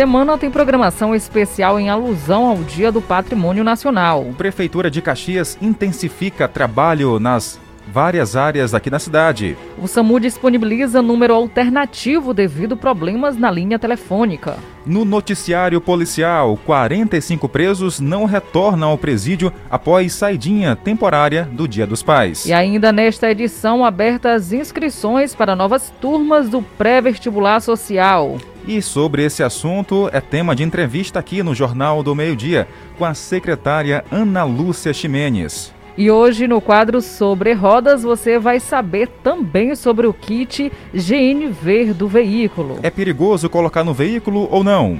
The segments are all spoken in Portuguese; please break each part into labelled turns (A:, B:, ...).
A: Semana tem programação especial em alusão ao Dia do Patrimônio Nacional.
B: Prefeitura de Caxias intensifica trabalho nas várias áreas aqui na cidade.
A: O SAMU disponibiliza número alternativo devido problemas na linha telefônica.
B: No noticiário policial, 45 presos não retornam ao presídio após saidinha temporária do Dia dos Pais.
A: E ainda nesta edição, abertas inscrições para novas turmas do pré-vestibular social.
B: E sobre esse assunto é tema de entrevista aqui no Jornal do Meio Dia com a secretária Ana Lúcia Ximenes.
A: E hoje no quadro Sobre Rodas você vai saber também sobre o kit GNV do veículo.
B: É perigoso colocar no veículo ou não?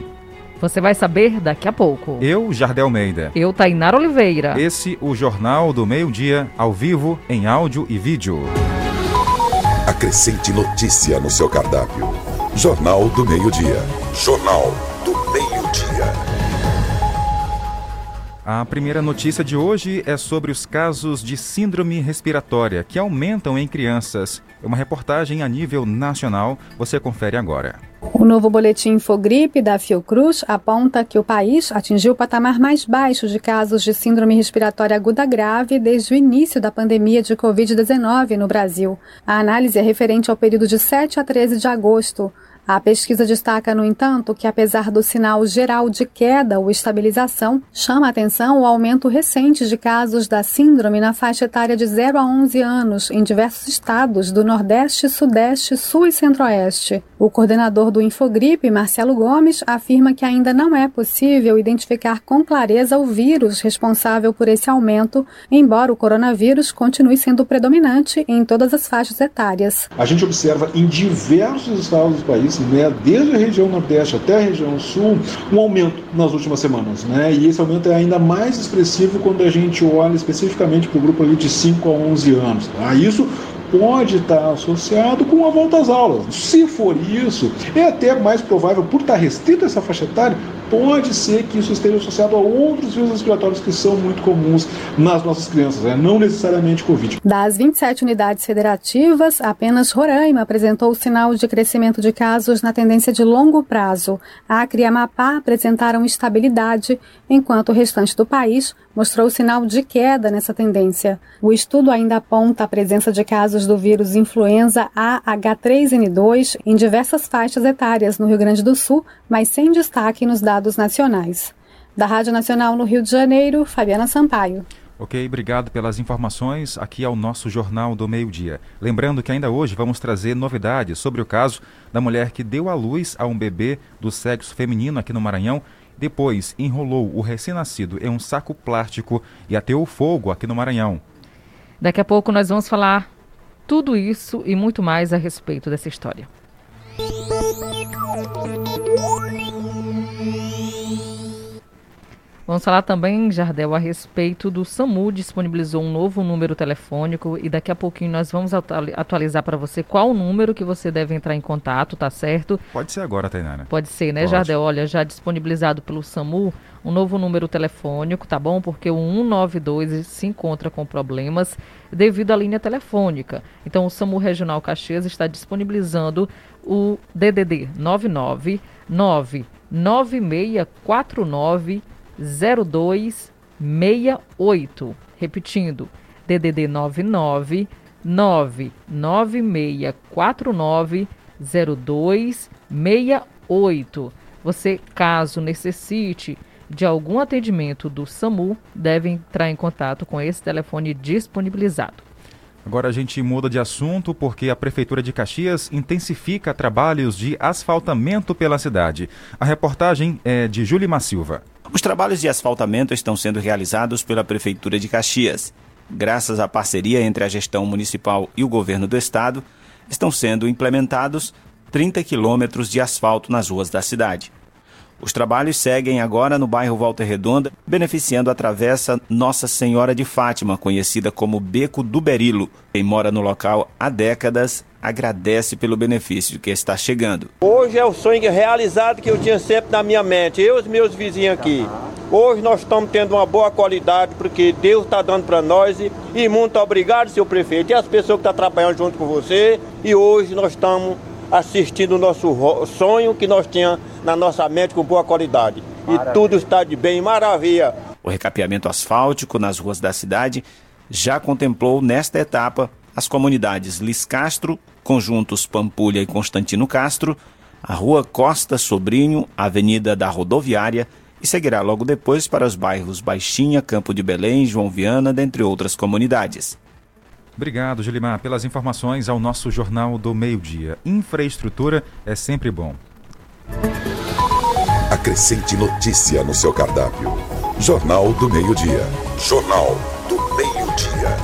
A: Você vai saber daqui a pouco.
B: Eu, Jardel Almeida.
A: Eu, Tainara Oliveira.
B: Esse, o Jornal do Meio Dia, ao vivo, em áudio e vídeo.
C: Acrescente notícia no seu cardápio. Jornal do Meio Dia. Jornal
B: A primeira notícia de hoje é sobre os casos de síndrome respiratória que aumentam em crianças. É uma reportagem a nível nacional. Você confere agora.
D: O novo boletim Infogripe da Fiocruz aponta que o país atingiu o patamar mais baixo de casos de síndrome respiratória aguda grave desde o início da pandemia de Covid-19 no Brasil. A análise é referente ao período de 7 a 13 de agosto. A pesquisa destaca, no entanto, que apesar do sinal geral de queda ou estabilização, chama a atenção o aumento recente de casos da síndrome na faixa etária de 0 a 11 anos em diversos estados do Nordeste, Sudeste, Sul e Centro-Oeste. O coordenador do Infogripe, Marcelo Gomes, afirma que ainda não é possível identificar com clareza o vírus responsável por esse aumento, embora o coronavírus continue sendo predominante em todas as faixas etárias.
E: A gente observa em diversos estados do país né, desde a região Nordeste até a região Sul, um aumento nas últimas semanas. Né, e esse aumento é ainda mais expressivo quando a gente olha especificamente para o grupo ali de 5 a 11 anos. Tá? Isso pode estar associado com a volta às aulas. Se for isso, é até mais provável, por estar restrito essa faixa etária, pode ser que isso esteja associado a outros vírus respiratórios que são muito comuns nas nossas crianças, né? não necessariamente Covid.
D: Das 27 unidades federativas, apenas Roraima apresentou sinal de crescimento de casos na tendência de longo prazo. Acre e Amapá apresentaram estabilidade, enquanto o restante do país mostrou sinal de queda nessa tendência. O estudo ainda aponta a presença de casos do vírus influenza AH3N2 em diversas faixas etárias no Rio Grande do Sul, mas sem destaque nos dados dados nacionais. Da Rádio Nacional no Rio de Janeiro, Fabiana Sampaio.
B: Ok, obrigado pelas informações. Aqui é o nosso Jornal do Meio Dia. Lembrando que ainda hoje vamos trazer novidades sobre o caso da mulher que deu à luz a um bebê do sexo feminino aqui no Maranhão. Depois enrolou o recém-nascido em um saco plástico e ateou fogo aqui no Maranhão.
A: Daqui a pouco nós vamos falar tudo isso e muito mais a respeito dessa história. Vamos falar também, Jardel, a respeito do SAMU disponibilizou um novo número telefônico e daqui a pouquinho nós vamos atualizar para você qual o número que você deve entrar em contato, tá certo?
B: Pode ser agora, Tainara.
A: Pode ser, né, Pode. Jardel? Olha, já disponibilizado pelo SAMU um novo número telefônico, tá bom? Porque o 192 se encontra com problemas devido à linha telefônica. Então, o SAMU Regional Caxias está disponibilizando o DDD 99 9649 0268. Repetindo, DDD 99 99649 0268. Você, caso necessite de algum atendimento do SAMU, deve entrar em contato com esse telefone disponibilizado.
B: Agora a gente muda de assunto porque a Prefeitura de Caxias intensifica trabalhos de asfaltamento pela cidade. A reportagem é de Júlia Silva.
F: Os trabalhos de asfaltamento estão sendo realizados pela Prefeitura de Caxias. Graças à parceria entre a gestão municipal e o governo do estado, estão sendo implementados 30 quilômetros de asfalto nas ruas da cidade. Os trabalhos seguem agora no bairro Volta Redonda, beneficiando a travessa Nossa Senhora de Fátima, conhecida como Beco do Berilo. Quem mora no local há décadas agradece pelo benefício que está chegando.
G: Hoje é o sonho realizado que eu tinha sempre na minha mente, eu e os meus vizinhos aqui. Hoje nós estamos tendo uma boa qualidade porque Deus está dando para nós e, muito obrigado, seu prefeito, e as pessoas que estão trabalhando junto com você. E hoje nós estamos assistindo o nosso sonho que nós tínhamos na nossa mente com boa qualidade. Maravilha. E tudo está de bem, maravilha.
F: O recapeamento asfáltico nas ruas da cidade já contemplou nesta etapa as comunidades Lis Castro, conjuntos Pampulha e Constantino Castro, a Rua Costa Sobrinho, Avenida da Rodoviária e seguirá logo depois para os bairros Baixinha, Campo de Belém, João Viana, dentre outras comunidades.
B: Obrigado, Gilimar, pelas informações ao nosso Jornal do Meio-Dia. Infraestrutura é sempre bom.
C: Acrescente notícia no seu cardápio. Jornal do Meio-Dia. Jornal do Meio-Dia.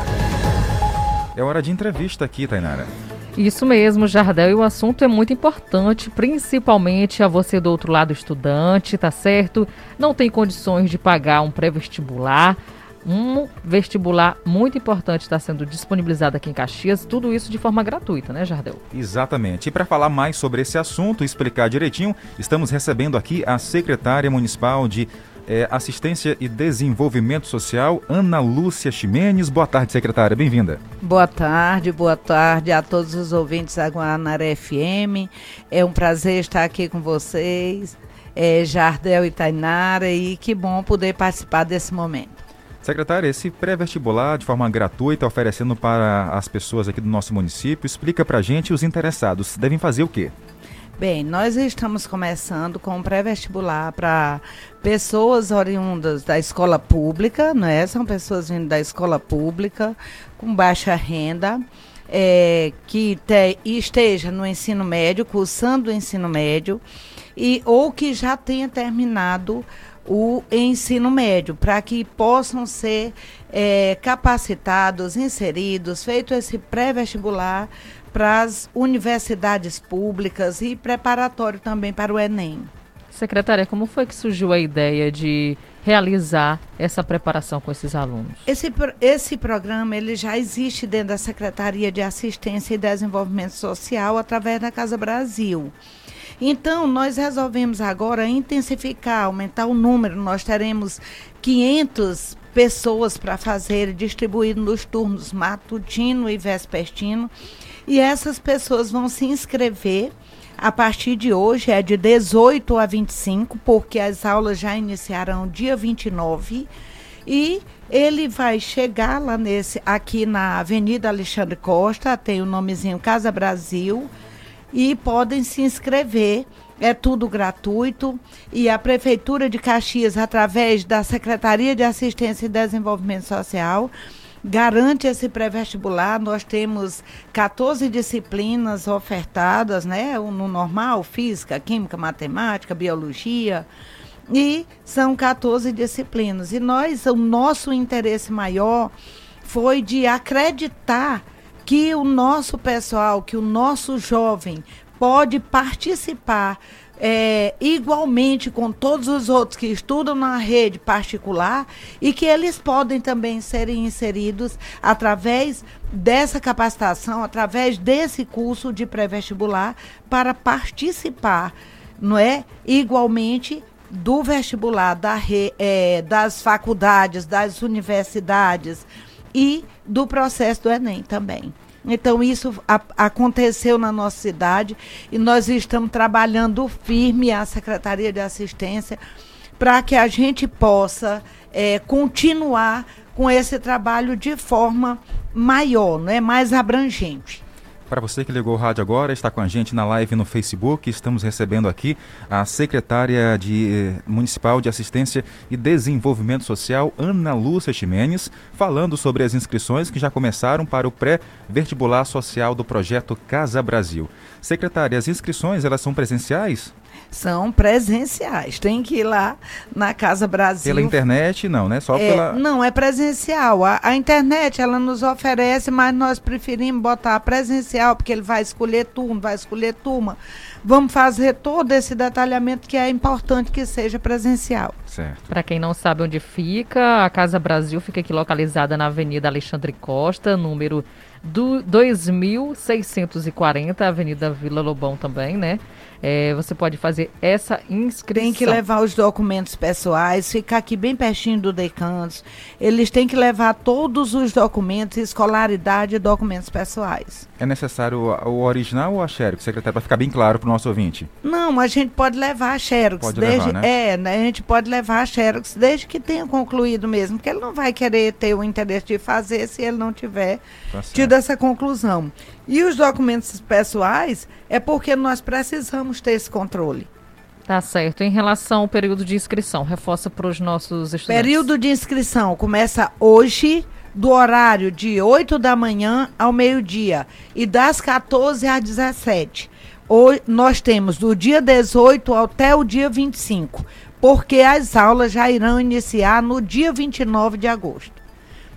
B: É hora de entrevista aqui, Tainara.
A: Isso mesmo, Jardel, e o assunto é muito importante, principalmente a você do outro lado estudante, tá certo? Não tem condições de pagar um pré-vestibular. Um vestibular muito importante está sendo disponibilizado aqui em Caxias, tudo isso de forma gratuita, né, Jardel?
B: Exatamente. E para falar mais sobre esse assunto explicar direitinho, estamos recebendo aqui a secretária municipal de é, Assistência e Desenvolvimento Social, Ana Lúcia Ximenes. Boa tarde, secretária, bem-vinda.
H: Boa tarde, boa tarde a todos os ouvintes da Guanaré FM. É um prazer estar aqui com vocês, é, Jardel e Tainara, e que bom poder participar desse momento.
B: Secretária, esse pré-vestibular de forma gratuita, oferecendo para as pessoas aqui do nosso município, explica para a gente os interessados devem fazer o quê?
H: Bem, nós estamos começando com um pré-vestibular para pessoas oriundas da escola pública, não é? São pessoas vindo da escola pública, com baixa renda, é, que te, esteja no ensino médio, cursando o ensino médio, e, ou que já tenha terminado o ensino médio, para que possam ser é, capacitados, inseridos, feito esse pré-vestibular para as universidades públicas e preparatório também para o Enem.
A: Secretária, como foi que surgiu a ideia de realizar essa preparação com esses alunos?
H: Esse, esse programa ele já existe dentro da Secretaria de Assistência e Desenvolvimento Social através da Casa Brasil. Então, nós resolvemos agora intensificar, aumentar o número. Nós teremos 500 pessoas para fazer, distribuído nos turnos matutino e vespertino. E essas pessoas vão se inscrever a partir de hoje, é de 18 a 25, porque as aulas já iniciarão dia 29. E ele vai chegar lá nesse, aqui na Avenida Alexandre Costa, tem o nomezinho Casa Brasil, e podem se inscrever. É tudo gratuito e a Prefeitura de Caxias, através da Secretaria de Assistência e Desenvolvimento Social, garante esse pré-vestibular. Nós temos 14 disciplinas ofertadas, né? No normal, física, química, matemática, biologia. E são 14 disciplinas. E nós, o nosso interesse maior foi de acreditar que o nosso pessoal, que o nosso jovem pode participar é, igualmente com todos os outros que estudam na rede particular e que eles podem também serem inseridos através dessa capacitação, através desse curso de pré-vestibular para participar, não é? Igualmente do vestibular da re, é, das faculdades, das universidades e do processo do Enem também. Então, isso a, aconteceu na nossa cidade e nós estamos trabalhando firme, a Secretaria de Assistência, para que a gente possa é, continuar com esse trabalho de forma maior, né, mais abrangente.
B: Para você que ligou o rádio agora, está com a gente na live no Facebook. Estamos recebendo aqui a secretária de, eh, municipal de Assistência e Desenvolvimento Social, Ana Lúcia Ximenes, falando sobre as inscrições que já começaram para o pré-vestibular social do projeto Casa Brasil. Secretária, as inscrições elas são presenciais?
H: São presenciais. Tem que ir lá na Casa Brasil.
B: Pela internet, não, né? Só
H: é,
B: pela.
H: Não, é presencial. A, a, internet, ela nos oferece, mas nós preferimos botar presencial, porque ele vai escolher turma, vai escolher turma. Vamos fazer todo esse detalhamento que é importante que seja presencial.
A: Certo. Para quem não sabe onde fica, a Casa Brasil fica aqui localizada na Avenida Alexandre Costa, número do 2640, Avenida Vila Lobão também, né? É, você pode fazer essa inscrição.
H: Tem que levar os documentos pessoais, ficar aqui bem pertinho do Decantos. Eles têm que levar todos os documentos, escolaridade e documentos pessoais.
B: É necessário o original ou a Xerox, secretário, para ficar bem claro para o nosso ouvinte?
H: Não, a gente pode levar a Xerox.
B: Pode
H: desde,
B: levar, né?
H: É, né, a gente pode levar a Xerox desde que tenha concluído mesmo, porque ele não vai querer ter o interesse de fazer se ele não tiver
B: Tá
H: tido essa conclusão. E os documentos pessoais é porque nós precisamos ter esse controle.
A: Tá certo. Em relação ao período de inscrição, reforça para os nossos estudantes.
H: Período de inscrição começa hoje, do horário de 8 da manhã ao meio-dia e das 14 às 17. Hoje, nós temos do dia 18 até o dia 25, porque as aulas já irão iniciar no dia 29 de agosto.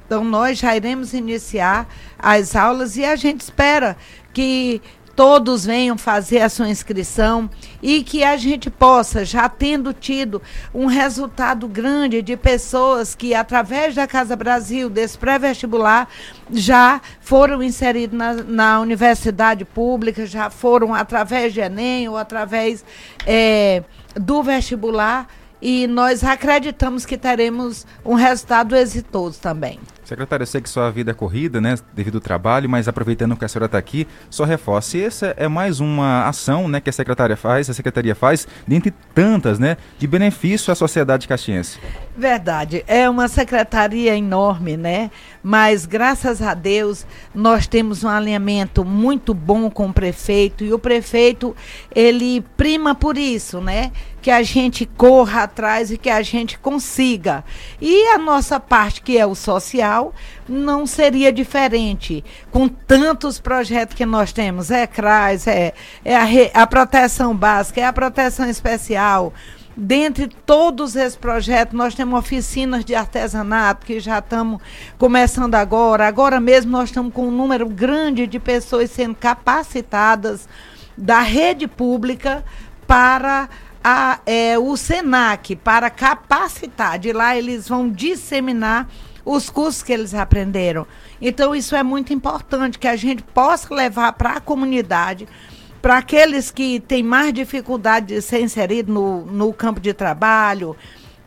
H: Então, nós já iremos iniciar as aulas e a gente espera que todos venham fazer a sua inscrição e que a gente possa, já tendo tido um resultado grande de pessoas que, através da Casa Brasil, desse pré-vestibular, já foram inseridos na, na universidade pública, já foram através de Enem ou através eh, do vestibular. E nós acreditamos que teremos um resultado exitoso também.
B: Secretário, eu sei que sua vida é corrida, né, devido ao trabalho, mas aproveitando que a senhora está aqui, só reforce, essa é mais uma ação, né, que a secretária faz, a secretaria faz, dentre tantas, né, de benefício à sociedade caxiense.
H: Verdade, é uma secretaria enorme, né? Mas graças a Deus nós temos um alinhamento muito bom com o prefeito e o prefeito ele prima por isso, né? Que a gente corra atrás e que a gente consiga. E a nossa parte que é o social não seria diferente com tantos projetos que nós temos, é CRAS, é, é a, re- a proteção básica, é a proteção especial. Dentre todos esses projetos, nós temos oficinas de artesanato que já estamos começando agora. Agora mesmo nós estamos com um número grande de pessoas sendo capacitadas da rede pública para a, é, o SENAC, para capacitar. De lá eles vão disseminar os cursos que eles aprenderam. Então, isso é muito importante, que a gente possa levar para a comunidade para aqueles que têm mais dificuldade de ser inserido no, no campo de trabalho,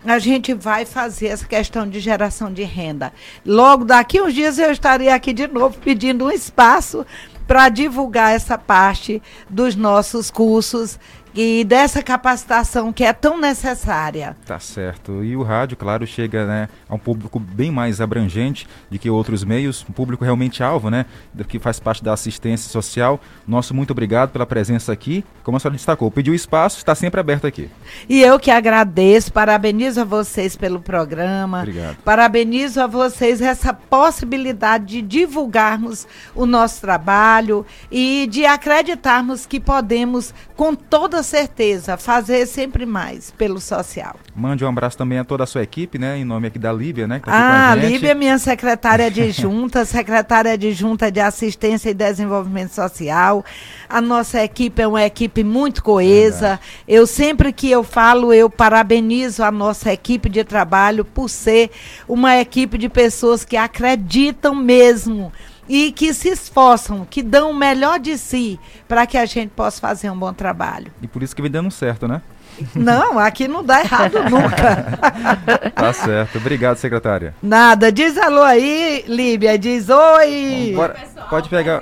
H: a gente vai fazer essa questão de geração de renda. Logo daqui uns dias eu estarei aqui de novo pedindo um espaço para divulgar essa parte dos nossos cursos e dessa capacitação que é tão necessária.
B: Tá certo. E o rádio, claro, chega né, a um público bem mais abrangente do que outros meios, um público realmente alvo, né? Que faz parte da assistência social. Nosso muito obrigado pela presença aqui. Como a senhora destacou, pediu espaço, está sempre aberto aqui.
H: E eu que agradeço, parabenizo a vocês pelo programa.
B: Obrigado.
H: Parabenizo a vocês essa possibilidade de divulgarmos o nosso trabalho e de acreditarmos que podemos, com toda certeza, fazer sempre mais pelo social.
B: Mande um abraço também a toda a sua equipe, né? Em nome aqui da Líbia, né? Que tá
H: Ah,
B: a.
H: Líbia é minha secretária adjunta, secretária adjunta de Assistência e Desenvolvimento Social. A nossa equipe é uma equipe muito coesa. Eu sempre que eu falo, eu parabenizo a nossa equipe de trabalho por ser uma equipe de pessoas que acreditam mesmo e que se esforçam, que dão o melhor de si para que a gente possa fazer um bom trabalho.
B: E por isso que vem dando certo, né?
H: Não, aqui não dá errado nunca.
B: Tá certo. Obrigado, secretária.
H: Nada. Diz alô aí, Líbia. Diz oi.
B: Bora, pode pegar.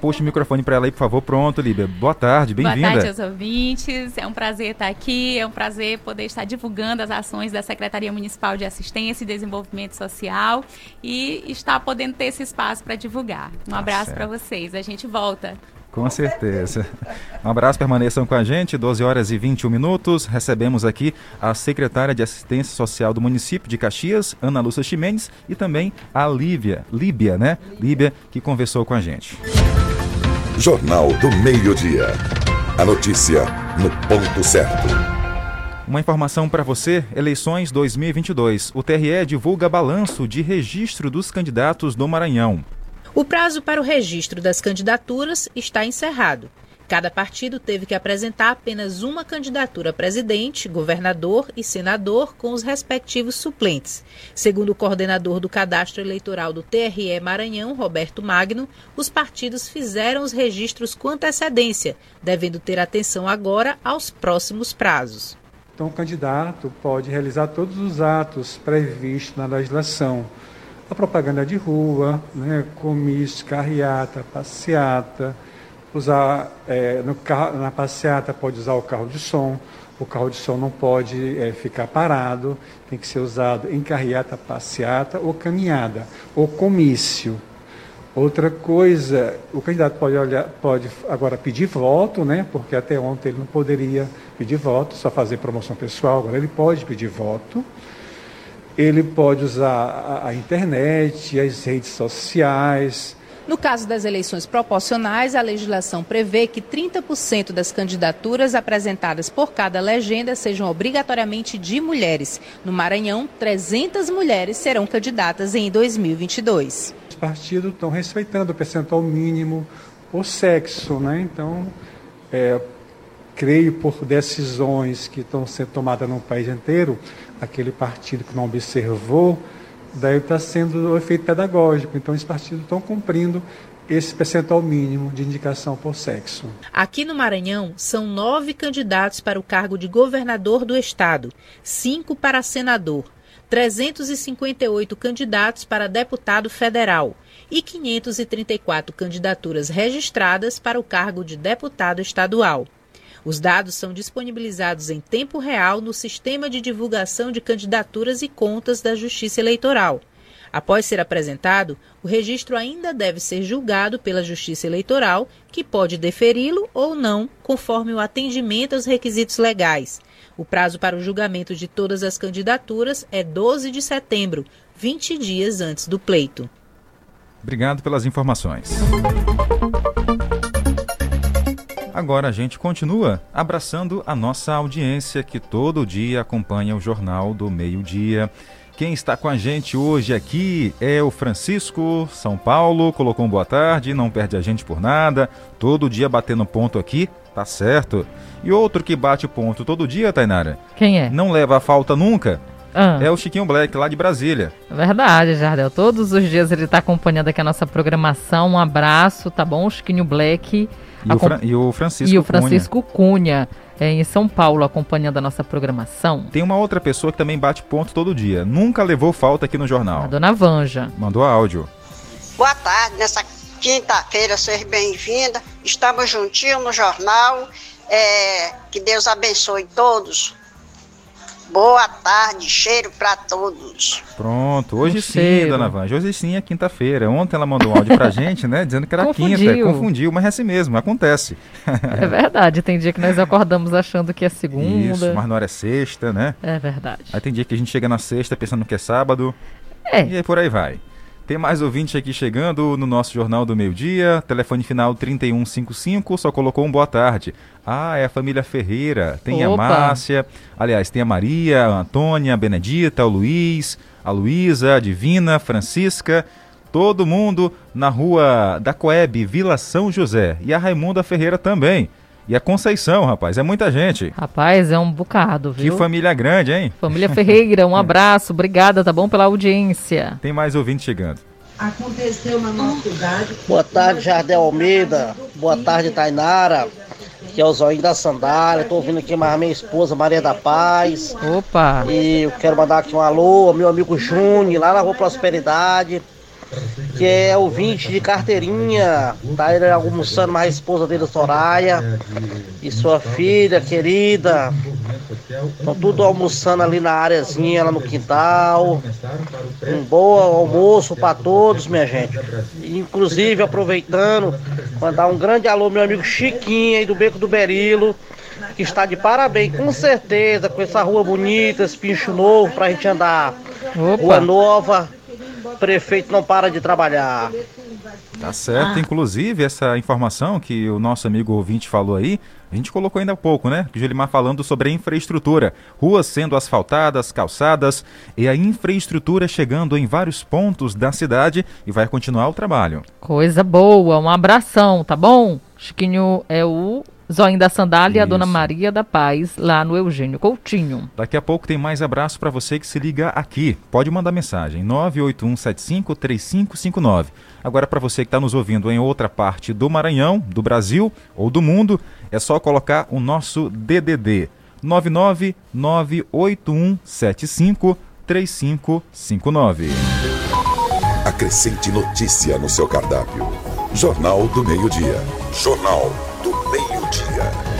B: Puxa o microfone para ela aí, por favor. Pronto, Líbia. Boa tarde,
I: Boa tarde
B: bem-vinda.
I: aos ouvintes. É um prazer estar aqui. É um prazer poder estar divulgando as ações da Secretaria Municipal de Assistência e Desenvolvimento Social e estar podendo ter esse espaço para divulgar. Um
B: Tá
I: abraço para vocês. A gente volta.
B: Com certeza. Um abraço, permaneçam com a gente. 12 horas e 21 minutos. Recebemos aqui a secretária de Assistência Social do município de Caxias, Ana Lúcia Ximenes, e também a Lívia, Líbia, né? Líbia, que conversou com a gente.
C: Jornal do Meio-Dia. A notícia no ponto certo.
B: Uma informação para você: eleições 2022. O TRE divulga balanço de registro dos candidatos do Maranhão.
J: O prazo para o registro das candidaturas está encerrado. Cada partido teve que apresentar apenas uma candidatura a presidente, governador e senador com os respectivos suplentes. Segundo o coordenador do cadastro eleitoral do TRE Maranhão, Roberto Magno, os partidos fizeram os registros com antecedência, devendo ter atenção agora aos próximos prazos.
K: Então, o candidato pode realizar todos os atos previstos na legislação, a propaganda de rua, né, comício, carreata, passeata, usar é, no carro, na passeata pode usar o carro de som, o carro de som não pode é, ficar parado, tem que ser usado em carreata, passeata ou caminhada, ou comício. Outra coisa, o candidato pode, olhar, pode agora pedir voto, né? porque até ontem ele não poderia pedir voto, só fazer promoção pessoal, agora ele pode pedir voto. Ele pode usar a, internet, as redes sociais,
J: no caso das eleições proporcionais, a legislação prevê que 30% das candidaturas apresentadas por cada legenda sejam obrigatoriamente de mulheres. No Maranhão, 300 mulheres serão candidatas em 2022.
K: Os partidos estão respeitando o percentual mínimo por sexo, né? Então, é, creio por decisões que estão sendo tomadas no país inteiro, aquele partido que não observou daí está sendo o efeito pedagógico. Então, esses partidos estão cumprindo esse percentual mínimo de indicação por sexo.
J: Aqui no Maranhão, são nove candidatos para o cargo de governador do estado, cinco para senador, 358 candidatos para deputado federal e 534 candidaturas registradas para o cargo de deputado estadual. Os dados são disponibilizados em tempo real no Sistema de Divulgação de Candidaturas e Contas da Justiça Eleitoral. Após ser apresentado, o registro ainda deve ser julgado pela Justiça Eleitoral, que pode deferi-lo ou não, conforme o atendimento aos requisitos legais. O prazo para o julgamento de todas as candidaturas é 12 de setembro, 20 dias antes do pleito.
B: Obrigado pelas informações. Agora a gente continua abraçando a nossa audiência que todo dia acompanha o Jornal do Meio-Dia. Quem está com a gente hoje aqui é o Francisco São Paulo, colocou um boa tarde, não perde a gente por nada, todo dia batendo ponto aqui, tá certo. E outro que bate ponto todo dia, Tainara?
A: Quem é?
B: Não leva a falta nunca. Ah. É o Chiquinho Black, lá de Brasília.
A: Verdade, Jardel. Todos os dias ele está acompanhando aqui a nossa programação. Um abraço, tá bom? Chiquinho Black.
B: E, o, Fra e o Francisco
A: E o Francisco Cunha. Cunha é, em São Paulo, acompanhando a nossa programação.
B: Tem uma outra pessoa que também bate ponto todo dia. Nunca levou falta aqui no jornal.
A: A dona Vanja.
B: Mandou áudio.
L: Boa tarde, nessa quinta-feira, seja bem-vinda. Estamos juntinhos no jornal. É, que Deus abençoe todos. Boa tarde, cheiro para todos.
B: Pronto, hoje um sim, cheiro. dona Vanja, hoje sim é quinta-feira. Ontem ela mandou um áudio pra gente, né, dizendo que era confundiu. quinta, confundiu, mas é assim mesmo, acontece.
A: É verdade, tem dia que nós acordamos achando que é segunda. Isso,
B: mas na hora é sexta, né?
A: É verdade.
B: Aí tem dia que a gente chega na sexta pensando que é sábado. É. E aí por aí vai. Tem mais ouvinte aqui chegando no nosso Jornal do Meio Dia. Telefone final 3155, só colocou um boa tarde. Ah, é a família Ferreira. Tem Opa. a Márcia, aliás, tem a Maria, a Antônia, a Benedita, o Luiz, a Luísa, a Divina, a Francisca. Todo mundo na rua da Coeb, Vila São José. E a Raimunda Ferreira também. E a Conceição, rapaz, é muita gente.
A: Rapaz, é um bocado, viu?
B: Que família grande, hein?
A: Família Ferreira, um abraço, obrigada, tá bom pela audiência.
B: Tem mais ouvintes chegando.
M: Aconteceu na nossa cidade. Boa tarde, Jardel Almeida. Boa tarde, Tainara. Que é o Zóio da Sandália. Tô ouvindo aqui mais minha esposa, Maria da Paz.
A: Opa!
M: E eu quero mandar aqui um alô ao meu amigo Júnior, lá na Rua Prosperidade que é ouvinte de carteirinha, tá ele almoçando mais a esposa dele, Soraya, e sua filha querida. Estão tudo almoçando ali na áreazinha, lá no quintal. Um bom almoço para todos, minha gente. Inclusive, aproveitando, mandar um grande alô meu amigo Chiquinho aí do Beco do Berilo que está de parabéns, com certeza, com essa rua bonita, esse pincho novo pra gente andar. Opa. Rua nova, prefeito não para de trabalhar.
B: Tá certo. Ah. Inclusive, essa informação que o nosso amigo ouvinte falou aí, a gente colocou ainda há pouco, né? Que o Gelimar falando sobre a infraestrutura. Ruas sendo asfaltadas, calçadas e a infraestrutura chegando em vários pontos da cidade e vai continuar o trabalho.
A: Coisa boa, um abração, tá bom? Chiquinho é o Zóio da Sandália e a Dona Maria da Paz, lá no Eugênio Coutinho.
B: Daqui a pouco tem mais abraço para você que se liga aqui. Pode mandar mensagem, 981753559. Agora, para você que está nos ouvindo em outra parte do Maranhão, do Brasil ou do mundo, é só colocar o nosso DDD 99981753559.
C: Acrescente notícia no seu cardápio. Jornal do Meio-Dia. Jornal Meio-Dia.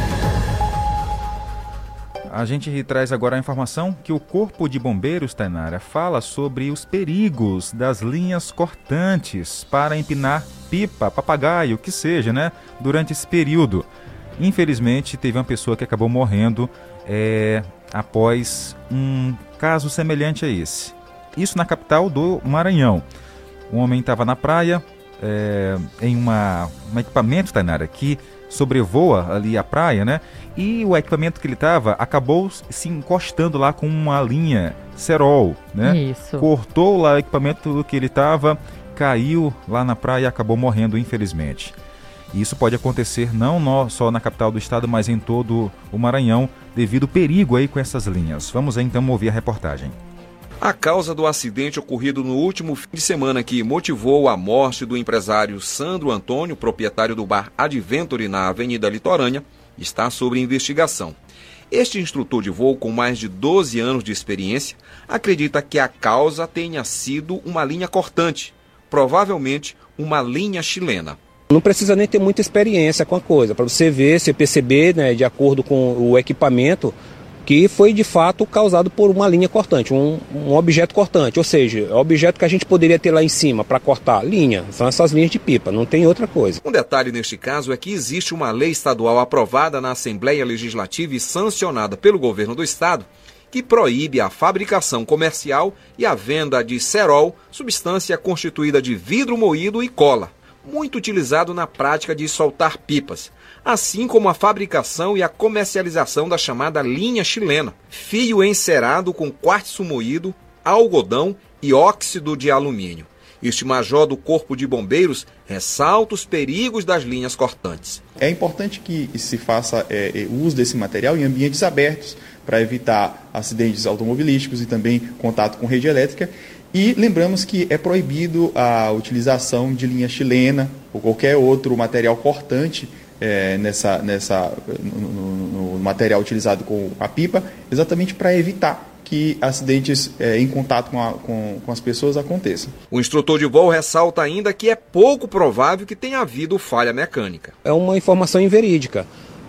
B: A gente traz agora a informação que o Corpo de Bombeiros, Tainara, fala sobre os perigos das linhas cortantes para empinar pipa, papagaio, que seja, né? Durante esse período. Infelizmente, teve uma pessoa que acabou morrendo é, após um caso semelhante a esse. Isso na capital do Maranhão. O homem estava na praia, é, em uma, um equipamento, Tainara, que sobrevoa ali a praia, né? E o equipamento que ele estava acabou se encostando lá com uma linha cerol, né?
A: Isso.
B: Cortou lá o equipamento que ele estava, caiu lá na praia e acabou morrendo, infelizmente. E isso pode acontecer não só na capital do estado, mas em todo o Maranhão, devido ao perigo aí com essas linhas. Vamos então ouvir a reportagem.
N: A causa do acidente ocorrido no último fim de semana que motivou a morte do empresário Sandro Antônio, proprietário do bar Adventure na Avenida Litorânea, está sob investigação. Este instrutor de voo, com mais de 12 anos de experiência, acredita que a causa tenha sido uma linha cortante, provavelmente uma linha chilena.
O: Não precisa nem ter muita experiência com a coisa, para você ver, você perceber, né, de acordo com o equipamento, que foi de fato causado por uma linha cortante, um, um objeto cortante, ou seja, é objeto que a gente poderia ter lá em cima para cortar linha, são essas linhas de pipa, não tem outra coisa.
N: Um detalhe neste caso é que existe uma lei estadual aprovada na Assembleia Legislativa e sancionada pelo governo do estado que proíbe a fabricação comercial e a venda de cerol, substância constituída de vidro moído e cola, muito utilizado na prática de soltar pipas assim como a fabricação e a comercialização da chamada linha chilena, fio encerado com quartzo moído, algodão e óxido de alumínio. Este major do Corpo de Bombeiros ressalta os perigos das linhas cortantes.
P: É importante que se faça é, é uso desse material em ambientes abertos para evitar acidentes automobilísticos e também contato com rede elétrica. E lembramos que é proibido a utilização de linha chilena ou qualquer outro material cortante é, nessa, nessa, no, no, material utilizado com a pipa, exatamente para evitar que acidentes é, em contato com, a, com, com, as pessoas aconteçam.
N: O instrutor de voo ressalta ainda que é pouco provável que tenha havido falha mecânica.
O: É uma informação inverídica.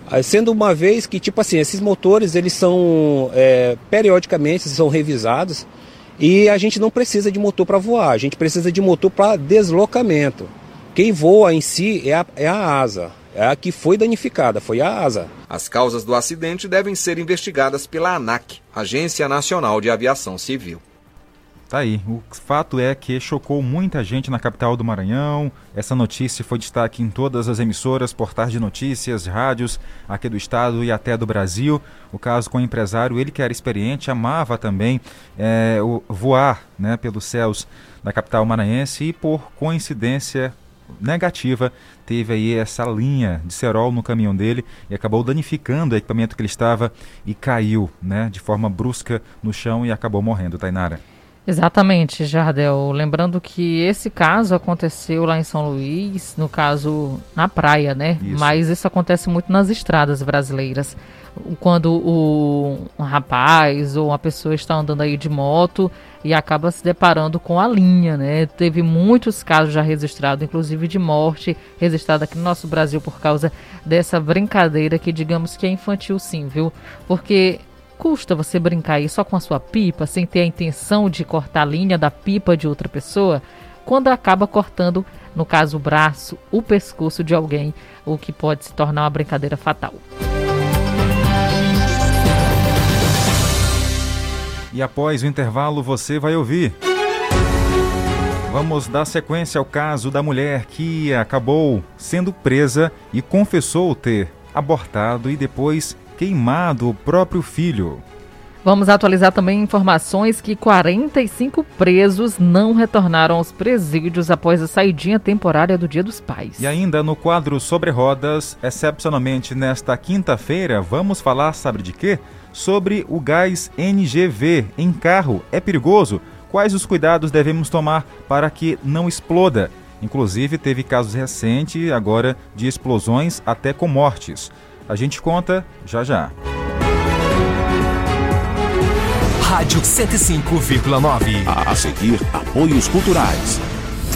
O: Ah, sendo uma vez que, tipo assim, esses motores, eles são, é, periodicamente, são revisados e a gente não precisa de motor para voar, a gente precisa de motor para deslocamento. Quem voa em si é a, é a asa, a que foi danificada, foi a asa.
N: As causas do acidente devem ser investigadas pela ANAC, Agência Nacional de Aviação Civil.
B: Tá aí. O fato é que chocou muita gente na capital do Maranhão. Essa notícia foi destaque em todas as emissoras, portais de notícias, rádios aqui do estado e até do Brasil. O caso com o empresário, ele que era experiente, amava também é, voar né, pelos céus da capital maranhense e por coincidência negativa, teve aí essa linha de cerol no caminhão dele e acabou danificando o equipamento que ele estava e caiu, né, de forma brusca no chão e acabou morrendo, Tainara.
A: Exatamente, Jardel. Lembrando que esse caso aconteceu lá em São Luís, no caso na praia, né? Isso. Mas isso acontece muito nas estradas brasileiras. Quando o, um rapaz ou uma pessoa está andando aí de moto e acaba se deparando com a linha, né? Teve muitos casos já registrados, inclusive de morte registrada aqui no nosso Brasil por causa dessa brincadeira que digamos que é infantil sim, viu? Porque Custa você brincar aí só com a sua pipa, sem ter a intenção de cortar a linha da pipa de outra pessoa, quando acaba cortando, no caso o braço, o pescoço de alguém, o que pode se tornar uma brincadeira fatal.
B: E após o intervalo você vai ouvir. Vamos dar sequência ao caso da mulher que acabou sendo presa e confessou ter abortado e depois queimado o próprio filho.
A: Vamos atualizar também informações que 45 presos não retornaram aos presídios após a saidinha temporária do Dia dos Pais.
B: E ainda no quadro Sobre Rodas, excepcionalmente nesta quinta-feira, vamos falar, sabe de quê? Sobre o gás NGV em carro. É perigoso? Quais os cuidados devemos tomar para que não exploda? Inclusive, teve casos recentes agora de explosões até com mortes. A gente conta já já.
Q: Rádio 105,9.
C: A seguir, apoios culturais.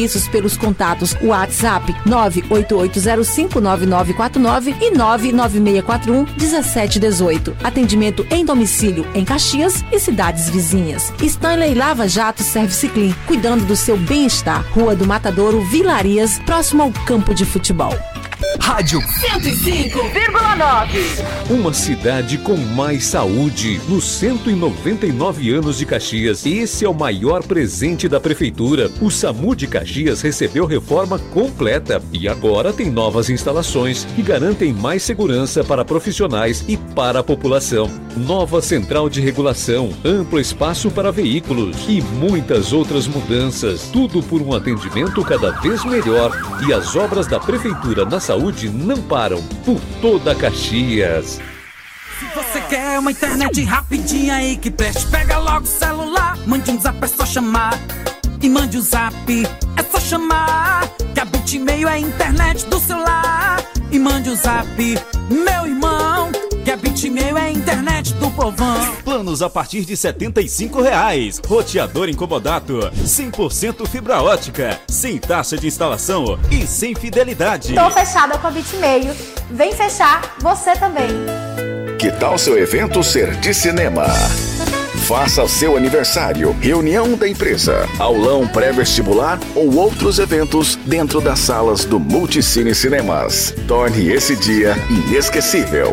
Q: serviços pelos contatos WhatsApp 988059949 e 996411718. Atendimento em domicílio em Caxias e cidades vizinhas. Stanley Lava Jato Service Clean, cuidando do seu bem-estar. Rua do Matadouro, Vilarias, próximo ao campo de futebol.
R: Rádio 105,9. Uma cidade com mais saúde. Nos 199 anos de Caxias, esse é o maior presente da prefeitura. O SAMU de Caxias recebeu reforma completa e agora tem novas instalações que garantem mais segurança para profissionais e para a população. Nova central de regulação, amplo espaço para veículos e muitas outras mudanças. Tudo por um atendimento cada vez melhor e as obras da prefeitura na saúde saúde não param por toda Caxias.
S: Se você quer uma internet rapidinha aí que preste, pega logo o celular, mande um zap, é só chamar. E mande o um zap, é só chamar. Que a Bitmail é a internet do celular. E mande o um zap, meu irmão. Que a Bitmail é a internet do povão.
R: Planos a partir de R$ reais. Roteador incomodato, 100% fibra ótica, sem taxa de instalação e sem fidelidade.
T: Tô fechada com a Bitmail. Vem fechar você também.
C: Que tal seu evento ser de cinema? Faça seu aniversário, reunião da empresa, aulão pré-vestibular ou outros eventos dentro das salas do Multicine Cinemas. Torne esse dia inesquecível.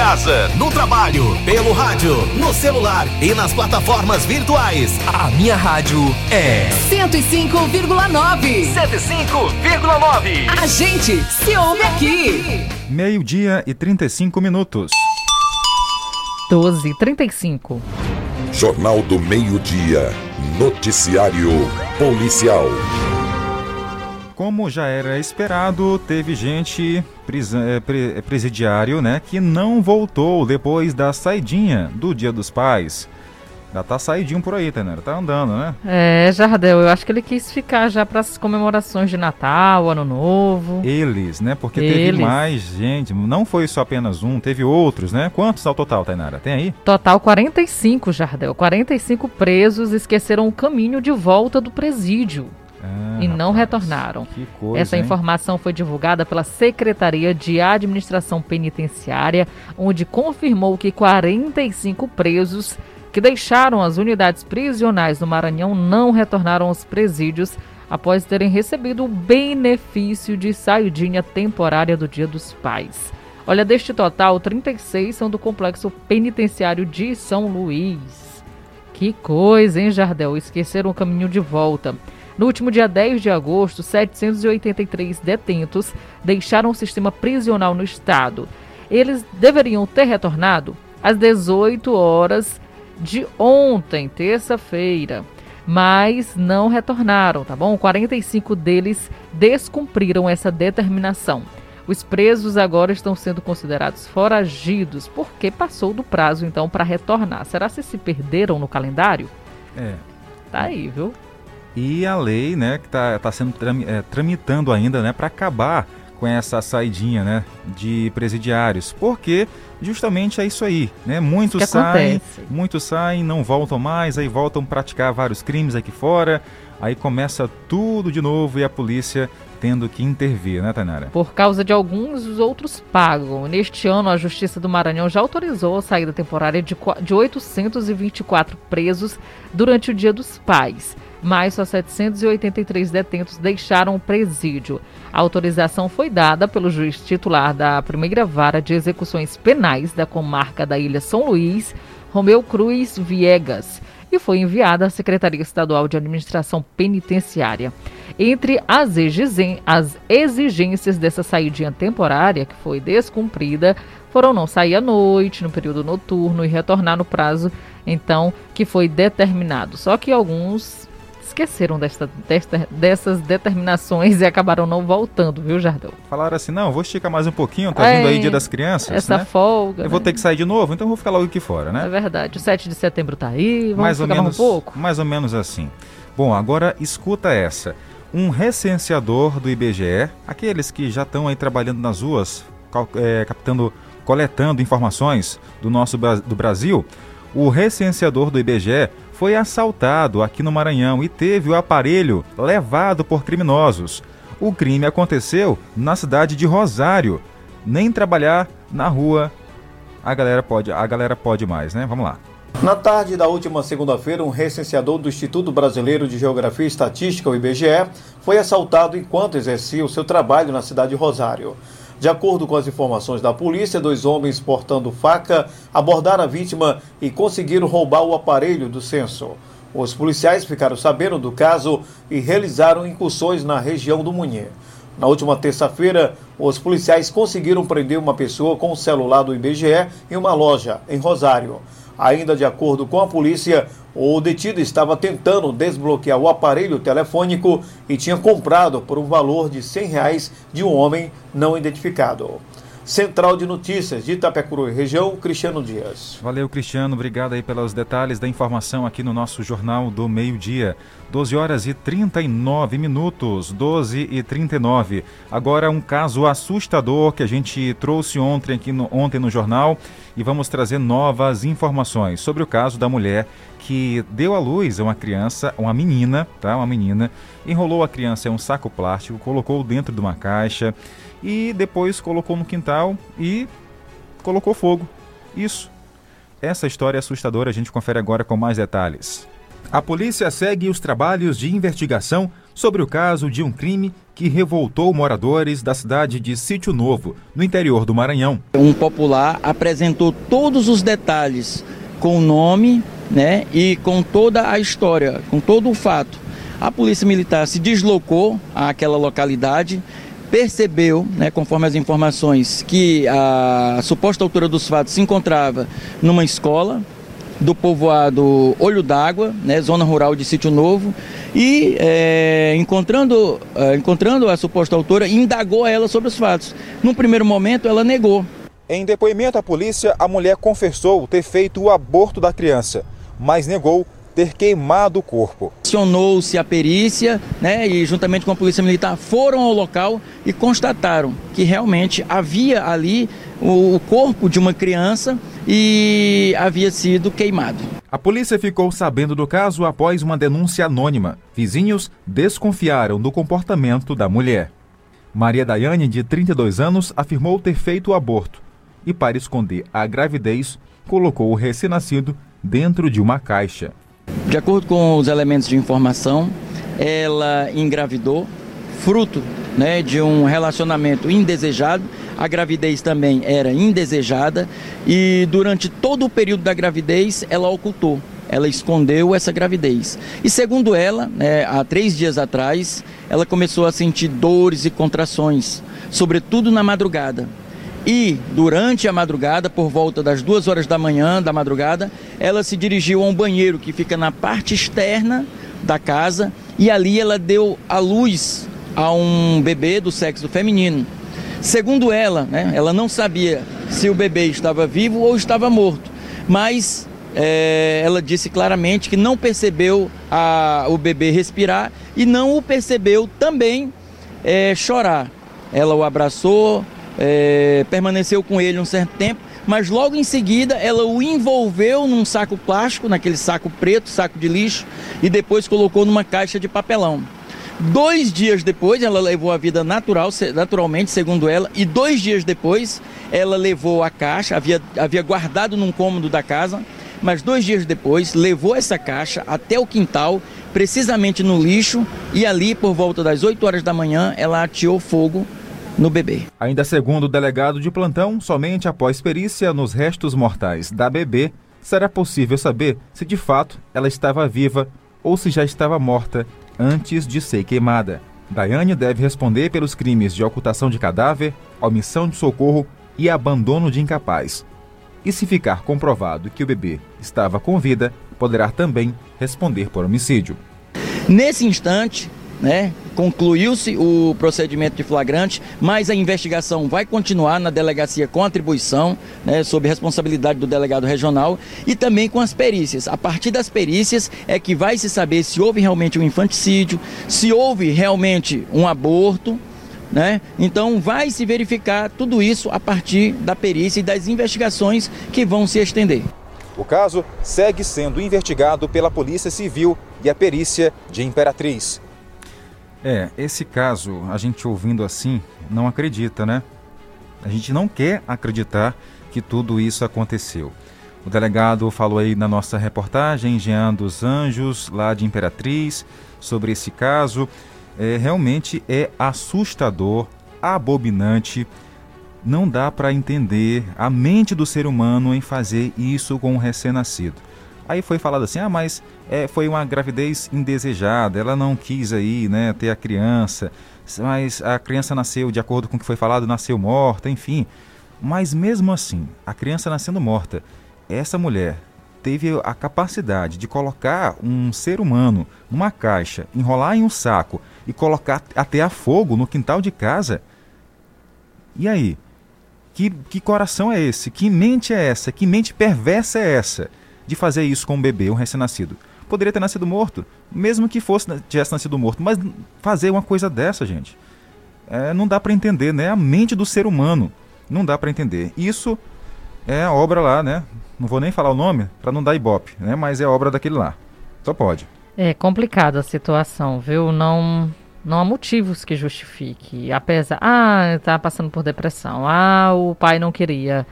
R: Casa, no trabalho, pelo rádio, no celular e nas plataformas virtuais. A minha rádio é
Q: 105,9.
R: 105,9.
Q: A gente se ouve aqui.
B: Meio-dia e 35 minutos.
A: 12 35.
C: Jornal do Meio-Dia. Noticiário Policial.
B: Como já era esperado, teve gente presidiário, né, que não voltou depois da saidinha do Dia dos Pais. Já tá saidinho por aí, Tenera, tá andando, né?
A: É, Jardel, eu acho que ele quis ficar já para as comemorações de Natal, Ano Novo.
B: Eles, né? Porque
A: Eles.
B: teve mais gente, não foi só apenas um, teve outros, né? Quantos ao total, Tainara? Tem aí?
A: Total 45, Jardel. 45 presos esqueceram o caminho de volta do presídio.
B: Ah,
A: e não retornaram.
B: coisa,
A: Essa
B: hein?
A: informação foi divulgada pela Secretaria de Administração Penitenciária, onde confirmou que 45 presos que deixaram as unidades prisionais do Maranhão não retornaram aos presídios após terem recebido o benefício de saidinha temporária do Dia dos Pais. Olha, deste total, 36 são do complexo penitenciário de São Luís. Que coisa, hein, Jardel? Esqueceram o caminho de volta. No último dia 10 de agosto, 783 detentos deixaram o sistema prisional no estado. Eles deveriam ter retornado às 18 horas de ontem, terça-feira, mas não retornaram, tá bom? 45 deles descumpriram essa determinação. Os presos agora estão sendo considerados foragidos porque passou do prazo então para retornar. Será se se perderam no calendário?
B: É.
A: Tá aí, viu?
B: E a lei, né, que está tá sendo trami- é, tramitando ainda, né, para acabar com essa saidinha, né, de presidiários, porque justamente é isso aí, né? Muitos saem,
A: acontece.
B: muitos saem, não voltam mais, aí voltam a praticar vários crimes aqui fora, aí começa tudo de novo e a polícia tendo que intervir, né, Tainara?
A: Por causa de alguns, os outros pagam. Neste ano, a Justiça do Maranhão já autorizou a saída temporária de 824 presos durante o Dia dos Pais. Mas só 783 detentos deixaram o presídio. A autorização foi dada pelo juiz titular da primeira vara de execuções penais da comarca da Ilha São Luís, Romeu Cruz Viegas. e foi enviada à Secretaria Estadual de Administração Penitenciária. Entre as, as exigências dessa saída temporária, que foi descumprida, foram não sair à noite, no período noturno e retornar no prazo, então, que foi determinado. Só que alguns esqueceram desta, desta, dessas determinações e acabaram não voltando, viu, Jardão?
B: Falaram assim, não, vou esticar mais um pouquinho, tá é, vindo aí Dia das Crianças,
A: Essa
B: né?
A: folga.
B: Eu né? vou ter que sair de novo, então vou ficar logo aqui fora, né?
A: É verdade, o 7 de setembro tá aí, vamos
B: mais ou
A: menos,
B: um
A: pouco?
B: Mais ou menos assim. Bom, agora escuta essa. Um recenseador do IBGE, aqueles que já estão aí trabalhando nas ruas, é, captando, coletando informações do nosso do Brasil, o recenseador do IBGE foi assaltado aqui no Maranhão e teve o aparelho levado por criminosos. O crime aconteceu na cidade de Rosário. Nem trabalhar na rua a galera pode, a galera pode mais, né? Vamos lá.
U: Na tarde da última segunda-feira, um recenseador do Instituto Brasileiro de Geografia e Estatística, o IBGE, foi assaltado enquanto exercia o seu trabalho na cidade de Rosário. De acordo com as informações da polícia, dois homens portando faca abordaram a vítima e conseguiram roubar o aparelho do censo. Os policiais ficaram sabendo do caso e realizaram incursões na região do Munhê. Na última terça-feira, os policiais conseguiram prender uma pessoa com o celular do IBGE em uma loja em Rosário. Ainda de acordo com a polícia, o detido estava tentando desbloquear o aparelho telefônico e tinha comprado por um valor de 100 reais de um homem não identificado. Central de Notícias de Itapecuru região, Cristiano Dias.
B: Valeu, Cristiano. Obrigado aí pelos detalhes da informação aqui no nosso Jornal do Meio-Dia. 12 horas e 39 minutos, 12 e 39. Agora um caso assustador que a gente trouxe ontem aqui no, ontem no jornal e vamos trazer novas informações sobre o caso da mulher que deu à luz a uma criança, uma menina, tá? Uma menina, enrolou a criança em um saco plástico, colocou dentro de uma caixa e depois colocou no quintal e colocou fogo. Isso. Essa história é assustadora, a gente confere agora com mais detalhes. A polícia segue os trabalhos de investigação sobre o caso de um crime que revoltou moradores da cidade de Sítio Novo, no interior do Maranhão.
V: Um popular apresentou todos os detalhes com o nome né, e com toda a história, com todo o fato. A polícia militar se deslocou àquela localidade, percebeu, né, conforme as informações, que a suposta autora dos fatos se encontrava numa escola do povoado Olho d'Água, né, zona rural de Sítio Novo, e é, encontrando, é, encontrando a suposta autora, indagou ela sobre os fatos. Num primeiro momento, ela negou.
B: Em depoimento à polícia, a mulher confessou ter feito o aborto da criança, mas negou ter queimado o corpo.
V: Acionou-se a perícia, né, e juntamente com a polícia militar foram ao local e constataram que realmente havia ali o, o corpo de uma criança e havia sido queimado.
B: A polícia ficou sabendo do caso após uma denúncia anônima. Vizinhos desconfiaram do comportamento da mulher. Maria Daiane, de 32 anos, afirmou ter feito o aborto e, para esconder a gravidez, colocou o recém-nascido dentro de uma caixa.
V: De acordo com os elementos de informação, ela engravidou, fruto né, de um relacionamento indesejado. A gravidez também era indesejada e durante todo o período da gravidez ela ocultou, ela escondeu essa gravidez. E segundo ela, né, há três dias atrás, ela começou a sentir dores e contrações, sobretudo na madrugada. E durante a madrugada, por volta das duas horas da manhã da madrugada, ela se dirigiu a um banheiro que fica na parte externa da casa e ali ela deu à luz a um bebê do sexo feminino. Segundo ela, né, ela não sabia se o bebê estava vivo ou estava morto, mas é, ela disse claramente que não percebeu a, o bebê respirar e não o percebeu também é, chorar. Ela o abraçou, é, permaneceu com ele um certo tempo, mas logo em seguida ela o envolveu num saco plástico, naquele saco preto, saco de lixo, e depois colocou numa caixa de papelão. Dois dias depois, ela levou a vida natural, naturalmente, segundo ela, e dois dias depois, ela levou a caixa, havia, havia guardado num cômodo da casa, mas dois dias depois, levou essa caixa até o quintal, precisamente no lixo, e ali, por volta das 8 horas da manhã, ela ateou fogo no bebê.
B: Ainda segundo o delegado de plantão, somente após perícia nos restos mortais da bebê será possível saber se de fato ela estava viva ou se já estava morta antes de ser queimada. Daiane deve responder pelos crimes de ocultação de cadáver, omissão de socorro e abandono de incapaz. E se ficar comprovado que o bebê estava com vida, poderá também responder por homicídio.
V: Nesse instante, né, concluiu-se o procedimento de flagrante, mas a investigação vai continuar na delegacia com atribuição, né, sob responsabilidade do delegado regional e também com as perícias. A partir das perícias é que vai se saber se houve realmente um infanticídio, se houve realmente um aborto, né? Então vai se verificar tudo isso a partir da perícia e das investigações que vão se estender.
B: O caso segue sendo investigado pela Polícia Civil e a perícia de Imperatriz. É, esse caso, a gente ouvindo assim, não acredita, né? A gente não quer acreditar que tudo isso aconteceu. O delegado falou aí na nossa reportagem, Jean dos Anjos, lá de Imperatriz, sobre esse caso. É, realmente é assustador, abominante. Não dá para entender a mente do ser humano em fazer isso com um recém-nascido. Aí foi falado assim, ah, mas é, foi uma gravidez indesejada, ela não quis aí, né, ter a criança, mas a criança nasceu, de acordo com o que foi falado, nasceu morta, enfim. Mas mesmo assim, a criança nascendo morta, essa mulher teve a capacidade de colocar um ser humano numa caixa, enrolar em um saco e colocar até a fogo no quintal de casa. E aí? Que, que coração é esse? Que mente é essa? Que mente perversa é essa? de fazer isso com um bebê, um recém-nascido. Poderia ter nascido morto, mesmo que fosse tivesse nascido morto, mas fazer uma coisa dessa, gente, é, não dá para entender, né? A mente do ser humano não dá para entender. Isso é a obra lá, né? Não vou nem falar o nome para não dar ibope, né? Mas é obra daquele lá. Só pode.
A: É complicada a situação, viu? Não não há motivos que justifique. Apesar, ah, tá passando por depressão. Ah, o pai não queria.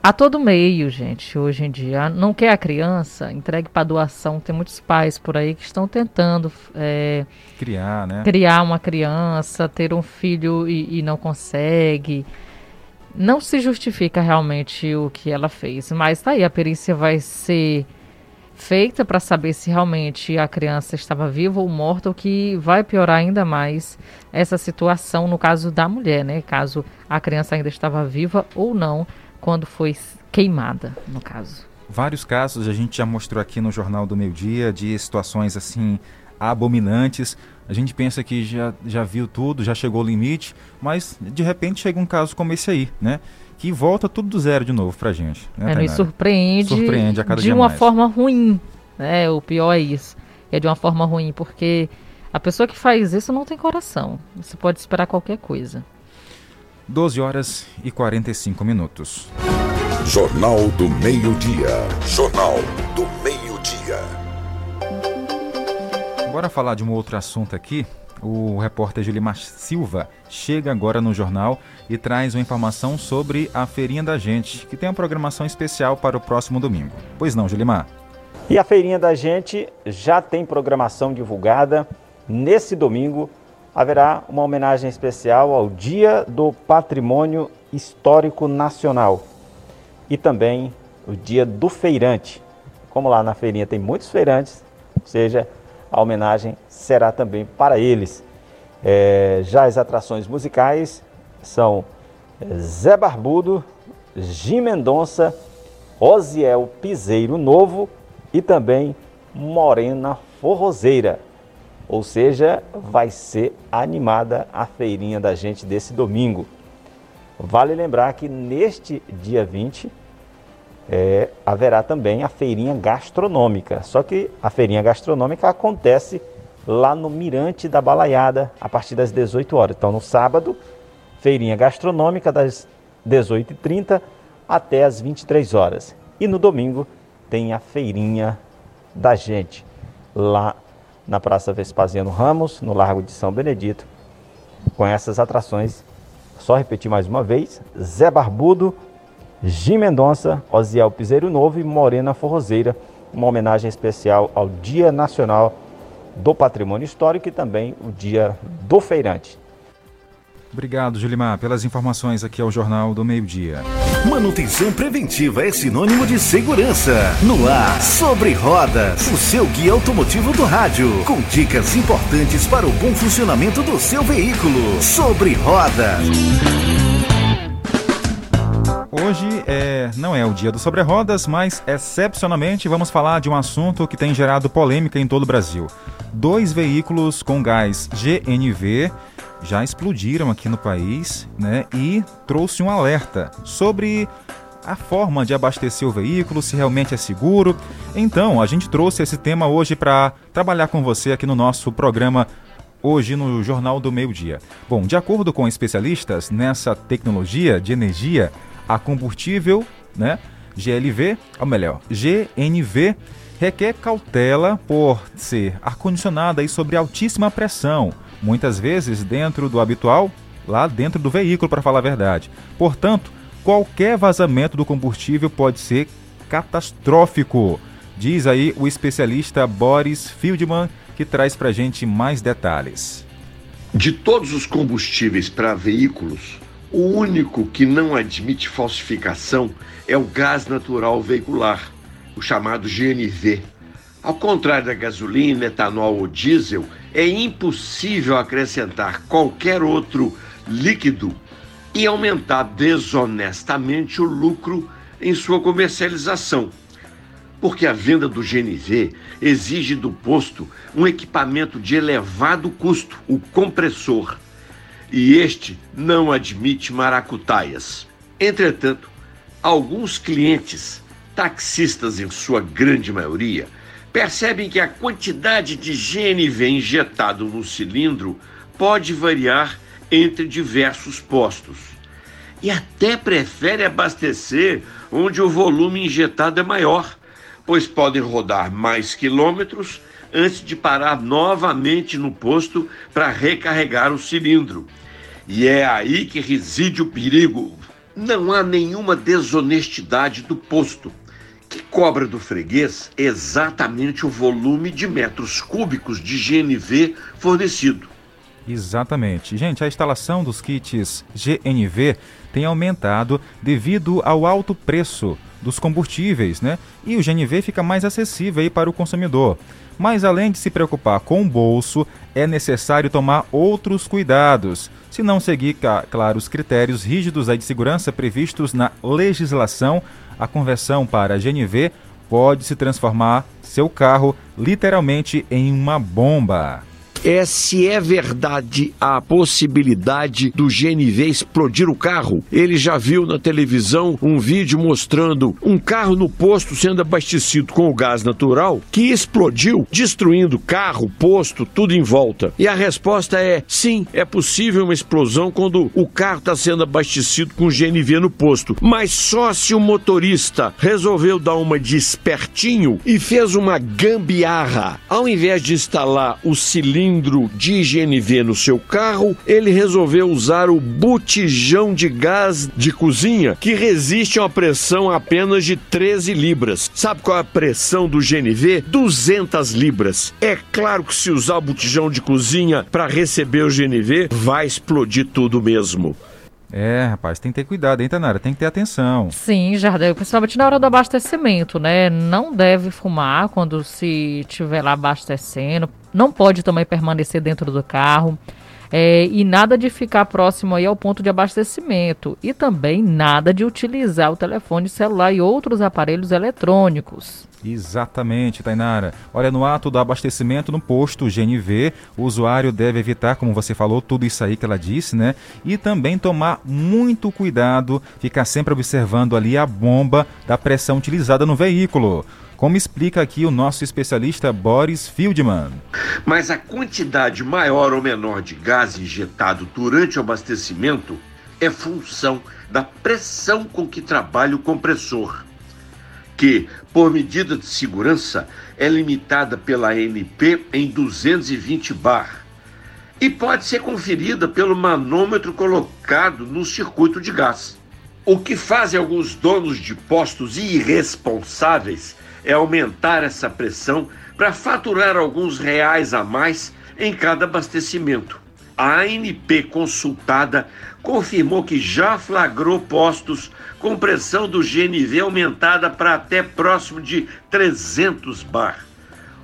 A: A todo meio, gente, hoje em dia. Não quer a criança? Entregue para doação. Tem muitos pais por aí que estão tentando é,
B: criar, né?
A: criar uma criança, ter um filho e, e não consegue. Não se justifica realmente o que ela fez, mas tá aí, a perícia vai ser feita para saber se realmente a criança estava viva ou morta, o que vai piorar ainda mais essa situação no caso da mulher, né? Caso a criança ainda estava viva ou não quando foi queimada, no caso.
B: Vários casos a gente já mostrou aqui no Jornal do Meio Dia de situações assim abominantes. A gente pensa que já, já viu tudo, já chegou ao limite, mas de repente chega um caso como esse aí, né? Que volta tudo do zero de novo pra gente. Né,
A: é, nos surpreende, surpreende a cada de uma mais. forma ruim. Né? O pior é isso. É de uma forma ruim, porque a pessoa que faz isso não tem coração. Você pode esperar qualquer coisa.
B: 12 horas e 45 minutos.
C: Jornal do Meio-Dia. Jornal do Meio-Dia.
B: Bora falar de um outro assunto aqui. O repórter Julimar Silva chega agora no jornal e traz uma informação sobre a Feirinha da Gente, que tem uma programação especial para o próximo domingo. Pois não, Julimar?
F: E a Feirinha da Gente já tem programação divulgada nesse domingo, haverá uma homenagem especial ao Dia do Patrimônio Histórico Nacional e também o Dia do Feirante. Como lá na feirinha tem muitos feirantes, ou seja, a homenagem será também para eles. É, já as atrações musicais são Zé Barbudo, Jim Mendonça, Osiel Piseiro Novo e também Morena Forrozeira. Ou seja, vai ser animada a feirinha da gente desse domingo. Vale lembrar que neste dia 20 é, haverá também a feirinha gastronômica. Só que a feirinha gastronômica acontece lá no Mirante da Balaiada a partir das 18 horas. Então, no sábado, feirinha gastronômica das 18h30 até as 23 horas. E no domingo tem a feirinha da gente lá na Praça Vespasiano Ramos, no Largo de São Benedito, com essas atrações. Só repetir mais uma vez: Zé Barbudo, Jim Mendonça, Osiel Piseiro Novo e Morena Forrozeira, uma homenagem especial ao Dia Nacional do Patrimônio Histórico e também o Dia do Feirante.
B: Obrigado, Julimar, pelas informações aqui ao Jornal do Meio Dia.
W: Manutenção preventiva é sinônimo de segurança. No ar, sobre rodas, o seu guia automotivo do rádio, com dicas importantes para o bom funcionamento do seu veículo. Sobre rodas.
B: Hoje é, não é o dia do Sobre Rodas, mas excepcionalmente vamos falar de um assunto que tem gerado polêmica em todo o Brasil. Dois veículos com gás GNV já explodiram aqui no país, né? E trouxe um alerta sobre a forma de abastecer o veículo, se realmente é seguro. Então, a gente trouxe esse tema hoje para trabalhar com você aqui no nosso programa hoje no Jornal do Meio Dia. Bom, de acordo com especialistas nessa tecnologia de energia a combustível, né, GLV, ou melhor, GNV, requer cautela por ser ar-condicionada e sobre altíssima pressão, muitas vezes dentro do habitual, lá dentro do veículo, para falar a verdade. Portanto, qualquer vazamento do combustível pode ser catastrófico, diz aí o especialista Boris Fieldman, que traz para gente mais detalhes.
X: De todos os combustíveis para veículos, o único que não admite falsificação é o gás natural veicular, o chamado GNV. Ao contrário da gasolina, etanol ou diesel, é impossível acrescentar qualquer outro líquido e aumentar desonestamente o lucro em sua comercialização. Porque a venda do GNV exige do posto um equipamento de elevado custo, o compressor e este não admite maracutaias. Entretanto, alguns clientes, taxistas em sua grande maioria, percebem que a quantidade de GNV injetado no cilindro pode variar entre diversos postos. E até prefere abastecer onde o volume injetado é maior, pois podem rodar mais quilômetros antes de parar novamente no posto para recarregar o cilindro. E é aí que reside o perigo. Não há nenhuma desonestidade do posto, que cobra do freguês exatamente o volume de metros cúbicos de GNV fornecido.
B: Exatamente. Gente, a instalação dos kits GNV tem aumentado devido ao alto preço dos combustíveis, né? E o GNV fica mais acessível aí para o consumidor. Mas além de se preocupar com o bolso, é necessário tomar outros cuidados, se não seguir, claro, os critérios rígidos de segurança previstos na legislação, a conversão para GNV pode se transformar seu carro literalmente em uma bomba
X: é se é verdade a possibilidade do GNV explodir o carro. Ele já viu na televisão um vídeo mostrando um carro no posto sendo abastecido com o gás natural que explodiu, destruindo carro, posto, tudo em volta. E a resposta é sim, é possível uma explosão quando o carro está sendo abastecido com GNV no posto. Mas só se o motorista resolveu dar uma de e fez uma gambiarra. Ao invés de instalar o cilindro cilindro de GNV no seu carro, ele resolveu usar o botijão de gás de cozinha, que resiste a uma pressão apenas de 13 libras. Sabe qual é a pressão do GNV? 200 libras. É claro que se usar o botijão de cozinha para receber o GNV, vai explodir tudo mesmo.
B: É, rapaz, tem que ter cuidado, hein, Tanara? Tem que ter atenção.
A: Sim, Jardel, principalmente na hora do abastecimento, né? Não deve fumar quando se estiver lá abastecendo. Não pode também permanecer dentro do carro. É, e nada de ficar próximo aí ao ponto de abastecimento. E também nada de utilizar o telefone celular e outros aparelhos eletrônicos.
B: Exatamente, Tainara. Olha, no ato do abastecimento no posto GNV, o usuário deve evitar, como você falou, tudo isso aí que ela disse, né? E também tomar muito cuidado, ficar sempre observando ali a bomba da pressão utilizada no veículo como explica aqui o nosso especialista Boris Fieldman.
X: Mas a quantidade maior ou menor de gás injetado durante o abastecimento é função da pressão com que trabalha o compressor, que, por medida de segurança, é limitada pela ANP em 220 bar e pode ser conferida pelo manômetro colocado no circuito de gás. O que fazem alguns donos de postos irresponsáveis é aumentar essa pressão para faturar alguns reais a mais em cada abastecimento. A ANP consultada confirmou que já flagrou postos com pressão do GNV aumentada para até próximo de 300 bar,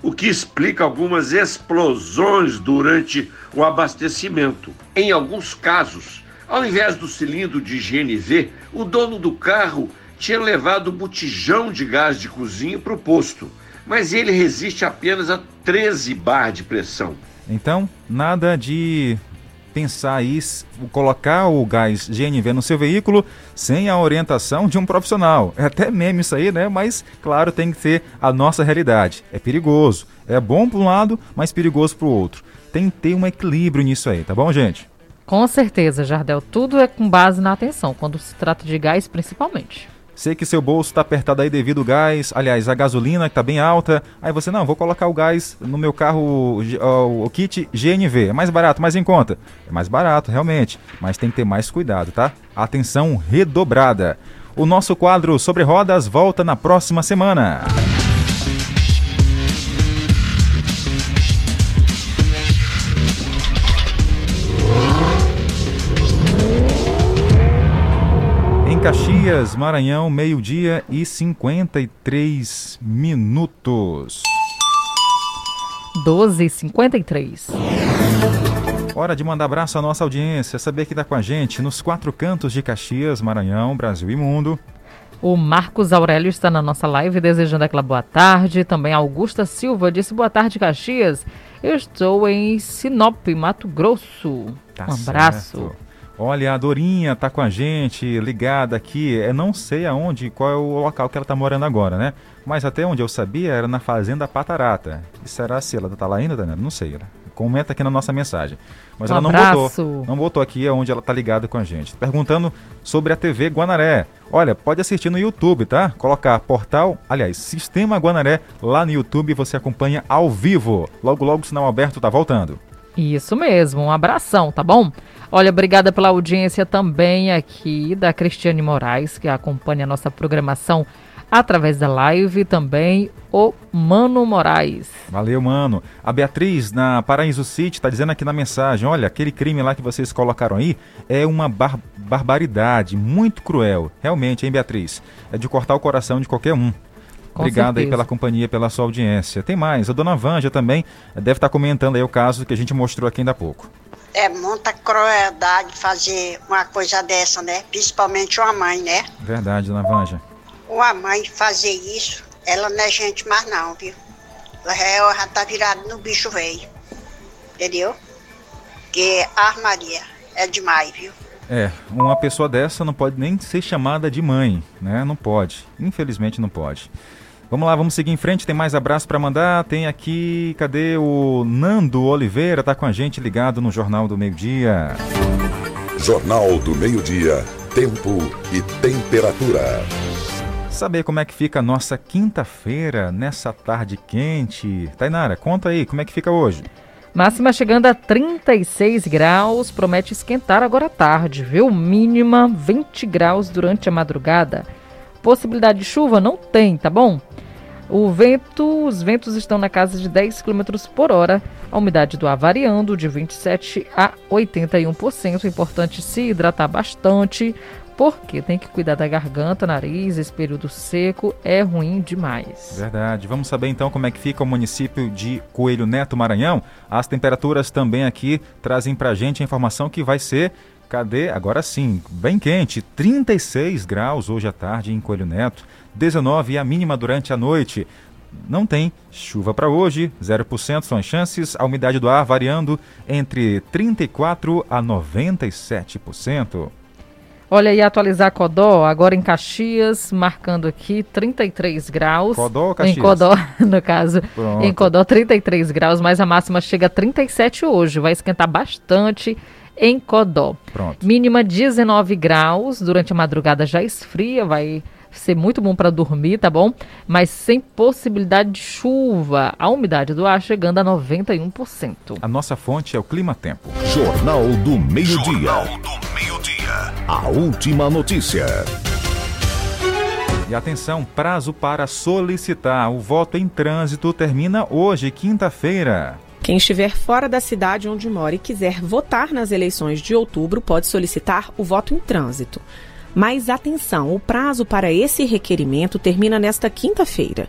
X: o que explica algumas explosões durante o abastecimento. Em alguns casos, ao invés do cilindro de GNV, o dono do carro tinha levado o botijão de gás de cozinha para o posto, mas ele resiste apenas a 13 bar de pressão.
B: Então, nada de pensar aí, colocar o gás GNV no seu veículo sem a orientação de um profissional. É até meme isso aí, né? Mas, claro, tem que ser a nossa realidade. É perigoso. É bom para um lado, mas perigoso para o outro. Tem que ter um equilíbrio nisso aí, tá bom, gente?
A: Com certeza, Jardel. Tudo é com base na atenção, quando se trata de gás, principalmente.
B: Sei que seu bolso está apertado aí devido ao gás, aliás, a gasolina que está bem alta. Aí você, não, vou colocar o gás no meu carro, o, o kit GNV. É mais barato, mais em conta. É mais barato, realmente, mas tem que ter mais cuidado, tá? Atenção redobrada. O nosso quadro sobre rodas volta na próxima semana. Caxias, Maranhão, meio-dia e 53 minutos.
A: 12 e 53
B: Hora de mandar abraço à nossa audiência, saber que está com a gente nos quatro cantos de Caxias, Maranhão, Brasil e mundo.
A: O Marcos Aurélio está na nossa live desejando aquela boa tarde. Também Augusta Silva disse boa tarde, Caxias. Eu estou em Sinop, Mato Grosso. Tá um abraço. Certo.
B: Olha, a Dorinha tá com a gente, ligada aqui. Eu não sei aonde, qual é o local que ela tá morando agora, né? Mas até onde eu sabia era na Fazenda Patarata. E será se ela tá lá ainda, Daniela? Não sei. Ela comenta aqui na nossa mensagem. Mas um ela não botou, não botou aqui aonde ela tá ligada com a gente. Perguntando sobre a TV Guanaré. Olha, pode assistir no YouTube, tá? Colocar portal, aliás, Sistema Guanaré lá no YouTube você acompanha ao vivo. Logo, logo o sinal aberto tá voltando.
A: Isso mesmo, um abração, tá bom? Olha, obrigada pela audiência também aqui da Cristiane Moraes, que acompanha a nossa programação através da live também o Mano Moraes.
B: Valeu, mano. A Beatriz, na Paraíso City, está dizendo aqui na mensagem: olha, aquele crime lá que vocês colocaram aí é uma bar barbaridade, muito cruel. Realmente, hein, Beatriz? É de cortar o coração de qualquer um. Com Obrigado certeza. aí pela companhia, pela sua audiência. Tem mais, a dona Vanja também deve estar tá comentando aí o caso que a gente mostrou aqui ainda há pouco.
L: É muita crueldade fazer uma coisa dessa, né? Principalmente uma mãe, né?
B: Verdade, dona Vanja.
L: Uma mãe fazer isso, ela não é gente mais não, viu? Ela já tá virada no bicho velho. Entendeu? Que armaria é demais, viu?
B: É, uma pessoa dessa não pode nem ser chamada de mãe, né? Não pode. Infelizmente não pode. Vamos lá, vamos seguir em frente. Tem mais abraço para mandar. Tem aqui, cadê o Nando Oliveira? Tá com a gente ligado no Jornal do Meio Dia.
C: Jornal do Meio Dia. Tempo e temperatura.
B: Saber como é que fica a nossa quinta-feira nessa tarde quente. Tainara, conta aí, como é que fica hoje?
A: Máxima chegando a 36 graus, promete esquentar agora à tarde, viu? Mínima 20 graus durante a madrugada. Possibilidade de chuva não tem, tá bom? O vento, os ventos estão na casa de 10 km por hora, a umidade do ar variando de 27 a 81%. Importante se hidratar bastante, porque tem que cuidar da garganta, nariz, esse período seco é ruim demais.
B: Verdade. Vamos saber então como é que fica o município de Coelho Neto, Maranhão. As temperaturas também aqui trazem pra gente a informação que vai ser Cadê? Agora sim, bem quente, 36 graus hoje à tarde em Coelho Neto. 19 a mínima durante a noite. Não tem chuva para hoje, 0% são as chances, a umidade do ar variando entre 34 a 97%.
A: Olha aí, atualizar Codó, agora em Caxias, marcando aqui 33 graus.
B: Codó ou Caxias?
A: Em Codó, no caso. Pronto. Em Codó, 33 graus, mas a máxima chega a 37 hoje. Vai esquentar bastante em Codó.
B: Pronto.
A: Mínima 19 graus, durante a madrugada já esfria, vai ser muito bom para dormir, tá bom? Mas sem possibilidade de chuva. A umidade do ar chegando a 91%.
B: A nossa fonte é o Clima Tempo.
C: Jornal do Meio-Dia. Jornal do Meio-Dia. A última notícia.
B: E atenção, prazo para solicitar o voto em trânsito termina hoje, quinta-feira.
Y: Quem estiver fora da cidade onde mora e quiser votar nas eleições de outubro pode solicitar o voto em trânsito. Mas atenção, o prazo para esse requerimento termina nesta quinta-feira.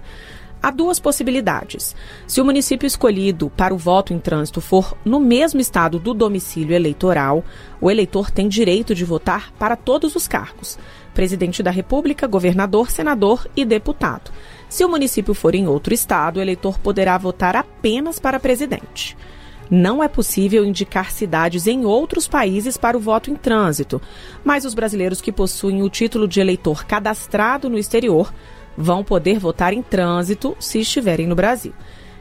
Y: Há duas possibilidades. Se o município escolhido para o voto em trânsito for no mesmo estado do domicílio eleitoral, o eleitor tem direito de votar para todos os cargos: presidente da República, governador, senador e deputado. Se o município for em outro estado, o eleitor poderá votar apenas para presidente. Não é possível indicar cidades em outros países para o voto em trânsito, mas os brasileiros que possuem o título de eleitor cadastrado no exterior vão poder votar em trânsito se estiverem no Brasil.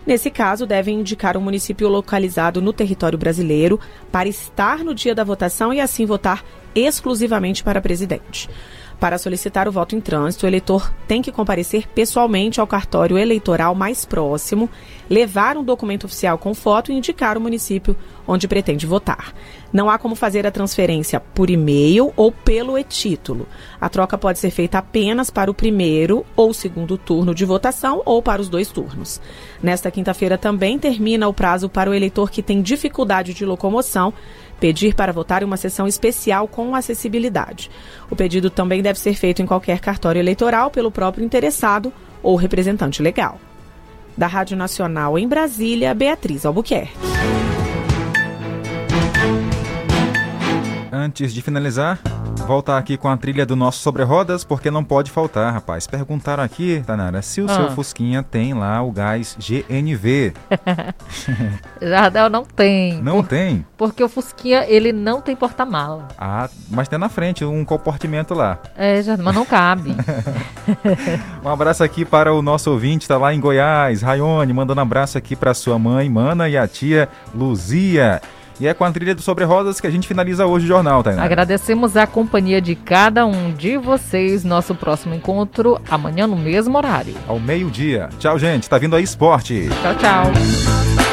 Y: Nesse caso, devem indicar um município localizado no território brasileiro para estar no dia da votação e assim votar exclusivamente para presidente. Para solicitar o voto em trânsito, o eleitor tem que comparecer pessoalmente ao cartório eleitoral mais próximo, levar um documento oficial com foto e indicar o município onde pretende votar. Não há como fazer a transferência por e-mail ou pelo e-título. A troca pode ser feita apenas para o primeiro ou segundo turno de votação ou para os dois turnos. Nesta quinta-feira também termina o prazo para o eleitor que tem dificuldade de locomoção pedir para votar em uma sessão especial com acessibilidade. O pedido também deve ser feito em qualquer cartório eleitoral pelo próprio interessado ou representante legal. Da Rádio Nacional em Brasília, Beatriz Albuquerque.
B: Antes de finalizar, voltar aqui com a trilha do nosso Sobre Rodas, porque não pode faltar, rapaz. Perguntaram aqui, Tanara, se o ah. seu Fusquinha tem lá o gás GNV.
A: Jardel não tem.
B: Não por, tem?
A: Porque o Fusquinha, ele não tem porta-mala.
B: Ah, mas tem na frente um compartimento lá.
A: É, Jardel, mas não cabe.
B: um abraço aqui para o nosso ouvinte, tá lá em Goiás, Raione, mandando um abraço aqui para sua mãe, Mana, e a tia Luzia. E é com a trilha do Sobre Rodas que a gente finaliza hoje o jornal, Tainá.
A: Agradecemos a companhia de cada um de vocês. Nosso próximo encontro amanhã no mesmo horário.
B: Ao meio-dia. Tchau, gente. Tá vindo aí esporte.
A: Tchau, tchau.